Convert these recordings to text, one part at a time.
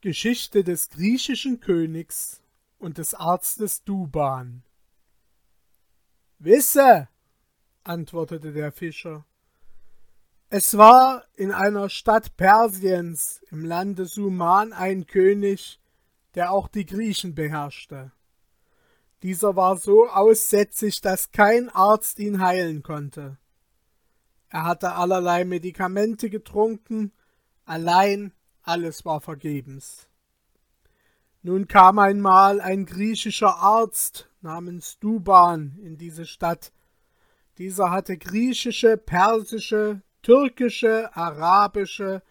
Geschichte des griechischen Königs und des Arztes Duban. Wisse, antwortete der Fischer, es war in einer Stadt Persiens im Lande Suman ein König, der auch die Griechen beherrschte. Dieser war so aussätzig, dass kein Arzt ihn heilen konnte. Er hatte allerlei Medikamente getrunken, allein alles war vergebens. Nun kam einmal ein griechischer Arzt namens Duban in diese Stadt. Dieser hatte griechische, persische, türkische, arabische,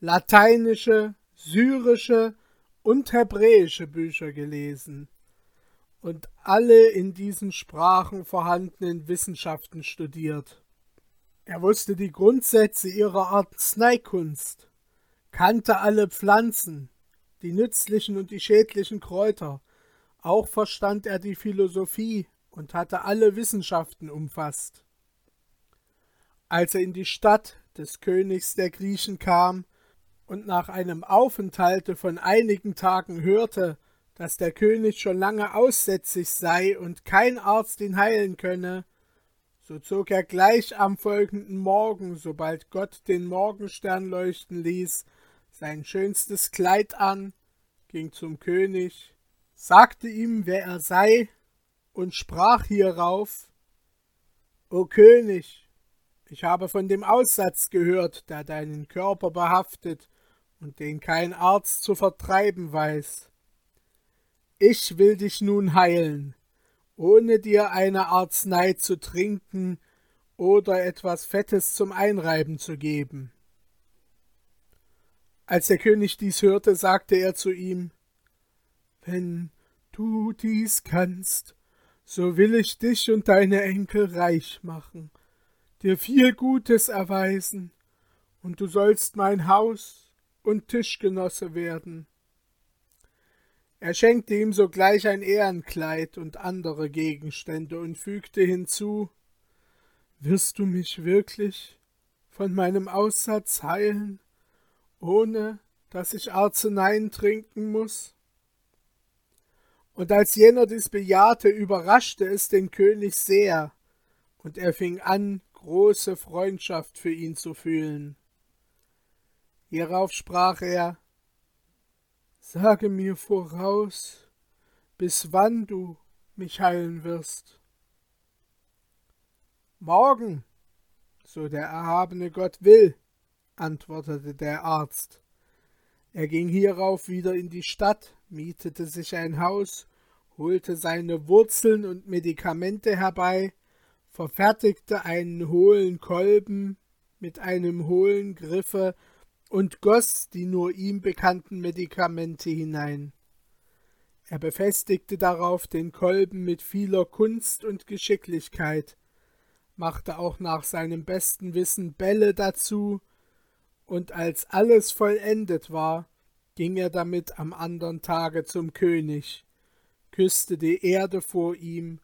lateinische, syrische und hebräische Bücher gelesen und alle in diesen Sprachen vorhandenen Wissenschaften studiert. Er wusste die Grundsätze ihrer Arzneikunst, kannte alle Pflanzen, die nützlichen und die schädlichen Kräuter, auch verstand er die Philosophie und hatte alle Wissenschaften umfasst. Als er in die Stadt des Königs der Griechen kam und nach einem Aufenthalte von einigen Tagen hörte, dass der König schon lange aussätzig sei und kein Arzt ihn heilen könne, so zog er gleich am folgenden Morgen, sobald Gott den Morgenstern leuchten ließ, sein schönstes Kleid an, ging zum König, sagte ihm, wer er sei, und sprach hierauf O König, ich habe von dem Aussatz gehört, der deinen Körper behaftet und den kein Arzt zu vertreiben weiß. Ich will dich nun heilen, ohne dir eine Arznei zu trinken oder etwas Fettes zum Einreiben zu geben. Als der König dies hörte, sagte er zu ihm Wenn du dies kannst, so will ich dich und deine Enkel reich machen, dir viel Gutes erweisen, und du sollst mein Haus und Tischgenosse werden. Er schenkte ihm sogleich ein Ehrenkleid und andere Gegenstände und fügte hinzu Wirst du mich wirklich von meinem Aussatz heilen? Ohne dass ich Arzneien trinken muss? Und als jener dies bejahte, überraschte es den König sehr, und er fing an, große Freundschaft für ihn zu fühlen. Hierauf sprach er Sage mir voraus, bis wann du mich heilen wirst. Morgen, so der erhabene Gott will, antwortete der Arzt. Er ging hierauf wieder in die Stadt, mietete sich ein Haus, holte seine Wurzeln und Medikamente herbei, verfertigte einen hohlen Kolben mit einem hohlen Griffe und goss die nur ihm bekannten Medikamente hinein. Er befestigte darauf den Kolben mit vieler Kunst und Geschicklichkeit, machte auch nach seinem besten Wissen Bälle dazu, und als alles vollendet war, ging er damit am andern Tage zum König, küsste die Erde vor ihm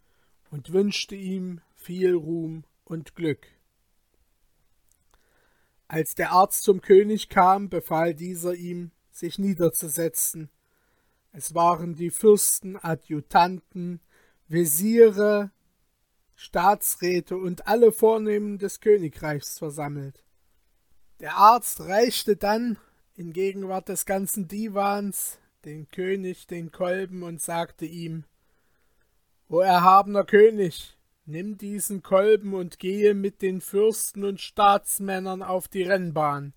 und wünschte ihm viel Ruhm und Glück. Als der Arzt zum König kam, befahl dieser ihm, sich niederzusetzen. Es waren die Fürsten, Adjutanten, Wesire, Staatsräte und alle Vornehmen des Königreichs versammelt. Der Arzt reichte dann in Gegenwart des ganzen Divans den König den Kolben und sagte ihm O erhabener König, nimm diesen Kolben und gehe mit den Fürsten und Staatsmännern auf die Rennbahn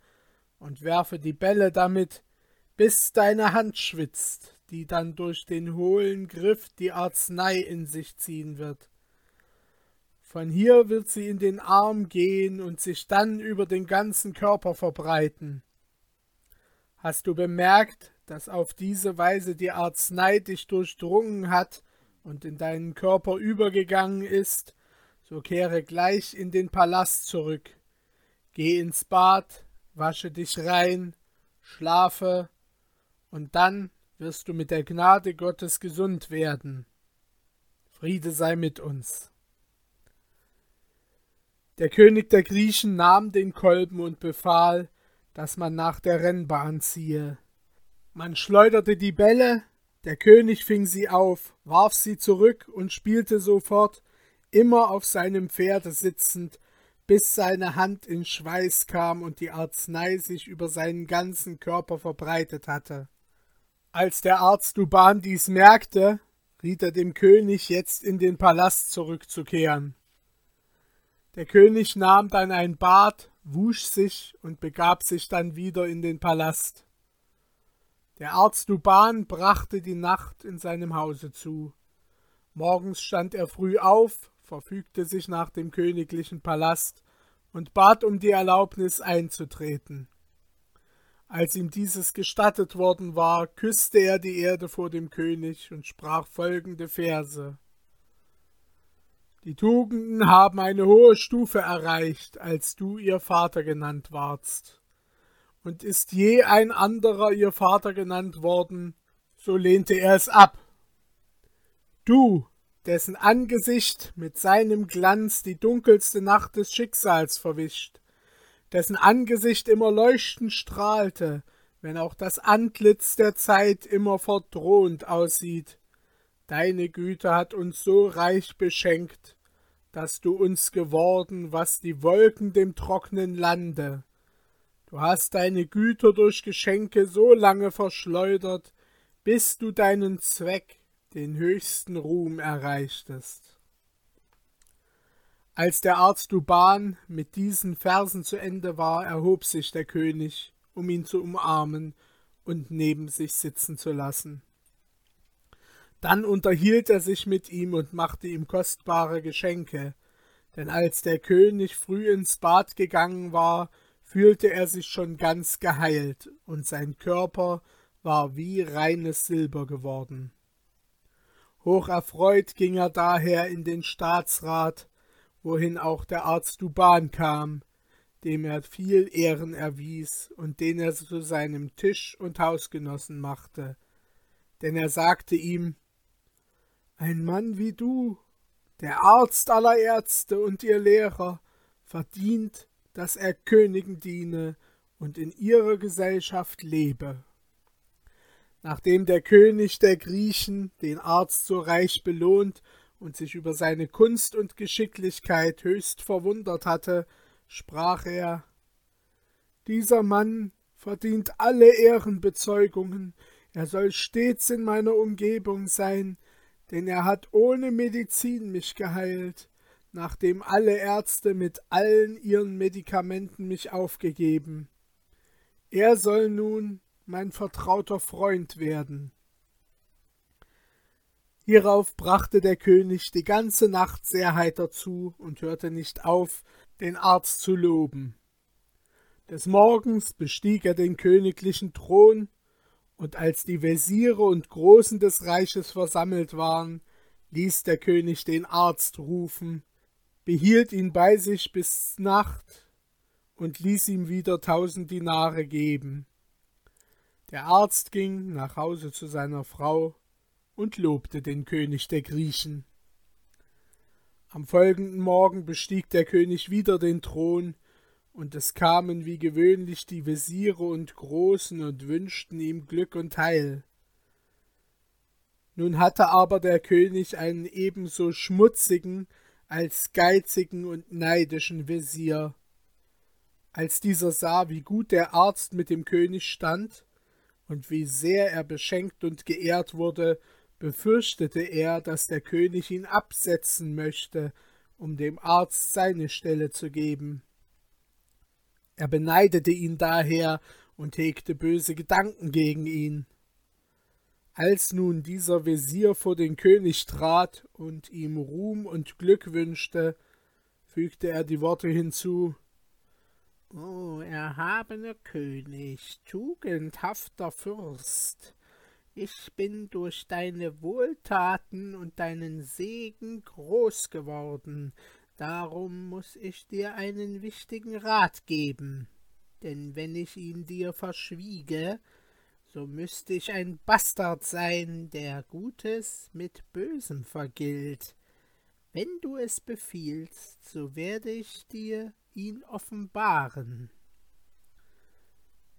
und werfe die Bälle damit, bis deine Hand schwitzt, die dann durch den hohlen Griff die Arznei in sich ziehen wird. Von hier wird sie in den Arm gehen und sich dann über den ganzen Körper verbreiten. Hast du bemerkt, dass auf diese Weise die Arznei dich durchdrungen hat und in deinen Körper übergegangen ist, so kehre gleich in den Palast zurück. Geh ins Bad, wasche dich rein, schlafe, und dann wirst du mit der Gnade Gottes gesund werden. Friede sei mit uns. Der König der Griechen nahm den Kolben und befahl, dass man nach der Rennbahn ziehe. Man schleuderte die Bälle, der König fing sie auf, warf sie zurück und spielte sofort, immer auf seinem Pferde sitzend, bis seine Hand in Schweiß kam und die Arznei sich über seinen ganzen Körper verbreitet hatte. Als der Arzt Duban dies merkte, riet er dem König, jetzt in den Palast zurückzukehren. Der König nahm dann ein Bad, wusch sich und begab sich dann wieder in den Palast. Der Arzt Duban brachte die Nacht in seinem Hause zu. Morgens stand er früh auf, verfügte sich nach dem königlichen Palast und bat um die Erlaubnis einzutreten. Als ihm dieses gestattet worden war, küsste er die Erde vor dem König und sprach folgende Verse Die Tugenden haben eine hohe Stufe erreicht, als du ihr Vater genannt warst. Und ist je ein anderer ihr Vater genannt worden, so lehnte er es ab. Du, dessen Angesicht mit seinem Glanz die dunkelste Nacht des Schicksals verwischt, dessen Angesicht immer leuchtend strahlte, wenn auch das Antlitz der Zeit immer verdrohend aussieht. Deine Güte hat uns so reich beschenkt, dass du uns geworden, was die Wolken dem trockenen Lande. Du hast deine Güter durch Geschenke so lange verschleudert, bis du deinen Zweck den höchsten Ruhm erreichtest. Als der Arzt Duban mit diesen Versen zu Ende war, erhob sich der König, um ihn zu umarmen und neben sich sitzen zu lassen. Dann unterhielt er sich mit ihm und machte ihm kostbare Geschenke, denn als der König früh ins Bad gegangen war, fühlte er sich schon ganz geheilt, und sein Körper war wie reines Silber geworden. Hocherfreut ging er daher in den Staatsrat, wohin auch der Arzt Duban kam, dem er viel Ehren erwies und den er zu seinem Tisch und Hausgenossen machte. Denn er sagte ihm Ein Mann wie du, der Arzt aller Ärzte und ihr Lehrer, verdient, dass er Königen diene und in ihrer Gesellschaft lebe. Nachdem der König der Griechen den Arzt so reich belohnt und sich über seine Kunst und Geschicklichkeit höchst verwundert hatte, sprach er Dieser Mann verdient alle Ehrenbezeugungen, er soll stets in meiner Umgebung sein, denn er hat ohne Medizin mich geheilt, nachdem alle Ärzte mit allen ihren Medikamenten mich aufgegeben. Er soll nun mein vertrauter Freund werden. Hierauf brachte der König die ganze Nacht sehr heiter zu und hörte nicht auf, den Arzt zu loben. Des Morgens bestieg er den königlichen Thron, und als die Wesire und Großen des Reiches versammelt waren, ließ der König den Arzt rufen, behielt ihn bei sich bis Nacht und ließ ihm wieder tausend Dinare geben. Der Arzt ging nach Hause zu seiner Frau und lobte den König der Griechen. Am folgenden Morgen bestieg der König wieder den Thron, und es kamen wie gewöhnlich die Wesire und Großen und wünschten ihm Glück und Heil. Nun hatte aber der König einen ebenso schmutzigen als geizigen und neidischen Wesir. Als dieser sah, wie gut der Arzt mit dem König stand, und wie sehr er beschenkt und geehrt wurde, befürchtete er, dass der König ihn absetzen möchte, um dem Arzt seine Stelle zu geben. Er beneidete ihn daher und hegte böse Gedanken gegen ihn. Als nun dieser Wesir vor den König trat und ihm Ruhm und Glück wünschte, fügte er die Worte hinzu O erhabener König, tugendhafter Fürst, ich bin durch deine Wohltaten und deinen Segen groß geworden, darum muss ich dir einen wichtigen Rat geben, denn wenn ich ihn dir verschwiege, so müsste ich ein Bastard sein, der Gutes mit Bösem vergilt. Wenn du es befiehlst, so werde ich dir ihn offenbaren.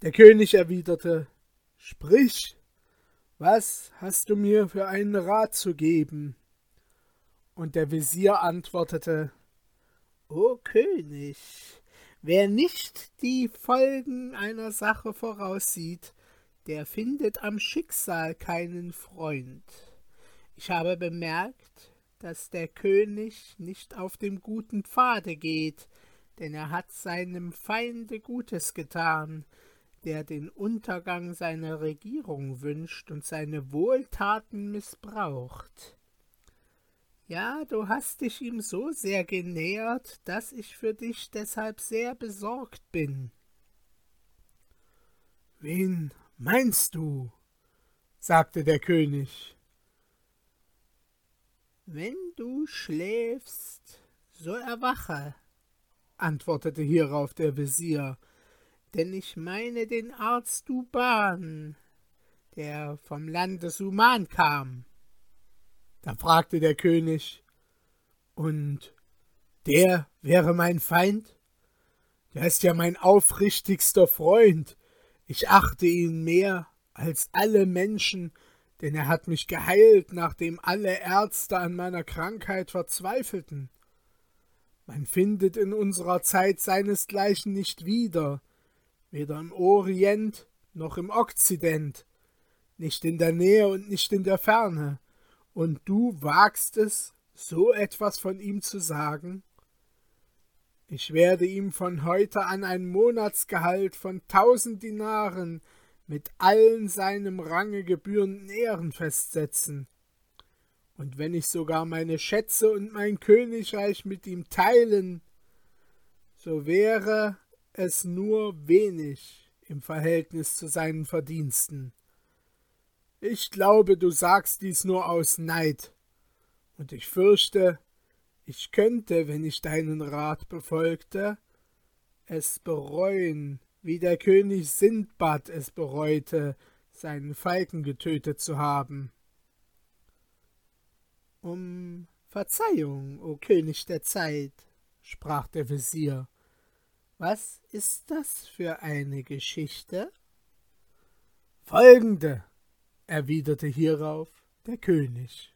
Der König erwiderte Sprich, was hast du mir für einen Rat zu geben? Und der Visier antwortete, O König, wer nicht die Folgen einer Sache voraussieht, der findet am Schicksal keinen Freund. Ich habe bemerkt, dass der König nicht auf dem guten Pfade geht, denn er hat seinem Feinde Gutes getan, der den Untergang seiner Regierung wünscht und seine Wohltaten missbraucht. Ja, du hast dich ihm so sehr genähert, dass ich für dich deshalb sehr besorgt bin. Wen meinst du? sagte der König. Wenn du schläfst, so erwache, antwortete hierauf der Visier, denn ich meine den Arzt Duban, der vom Lande Suman kam. Da fragte der König, und der wäre mein Feind? Der ist ja mein aufrichtigster Freund. Ich achte ihn mehr als alle Menschen, denn er hat mich geheilt, nachdem alle Ärzte an meiner Krankheit verzweifelten. Man findet in unserer Zeit seinesgleichen nicht wieder, weder im Orient noch im Okzident, nicht in der Nähe und nicht in der Ferne, und du wagst es, so etwas von ihm zu sagen? Ich werde ihm von heute an ein Monatsgehalt von tausend Dinaren mit allen seinem Range gebührenden Ehren festsetzen. Und wenn ich sogar meine Schätze und mein Königreich mit ihm teilen, so wäre es nur wenig im Verhältnis zu seinen Verdiensten. Ich glaube, du sagst dies nur aus Neid, und ich fürchte, ich könnte, wenn ich deinen Rat befolgte, es bereuen, wie der König Sindbad es bereute, seinen Falken getötet zu haben. Um Verzeihung, o König der Zeit, sprach der Visier, was ist das für eine Geschichte? Folgende, erwiderte hierauf der König.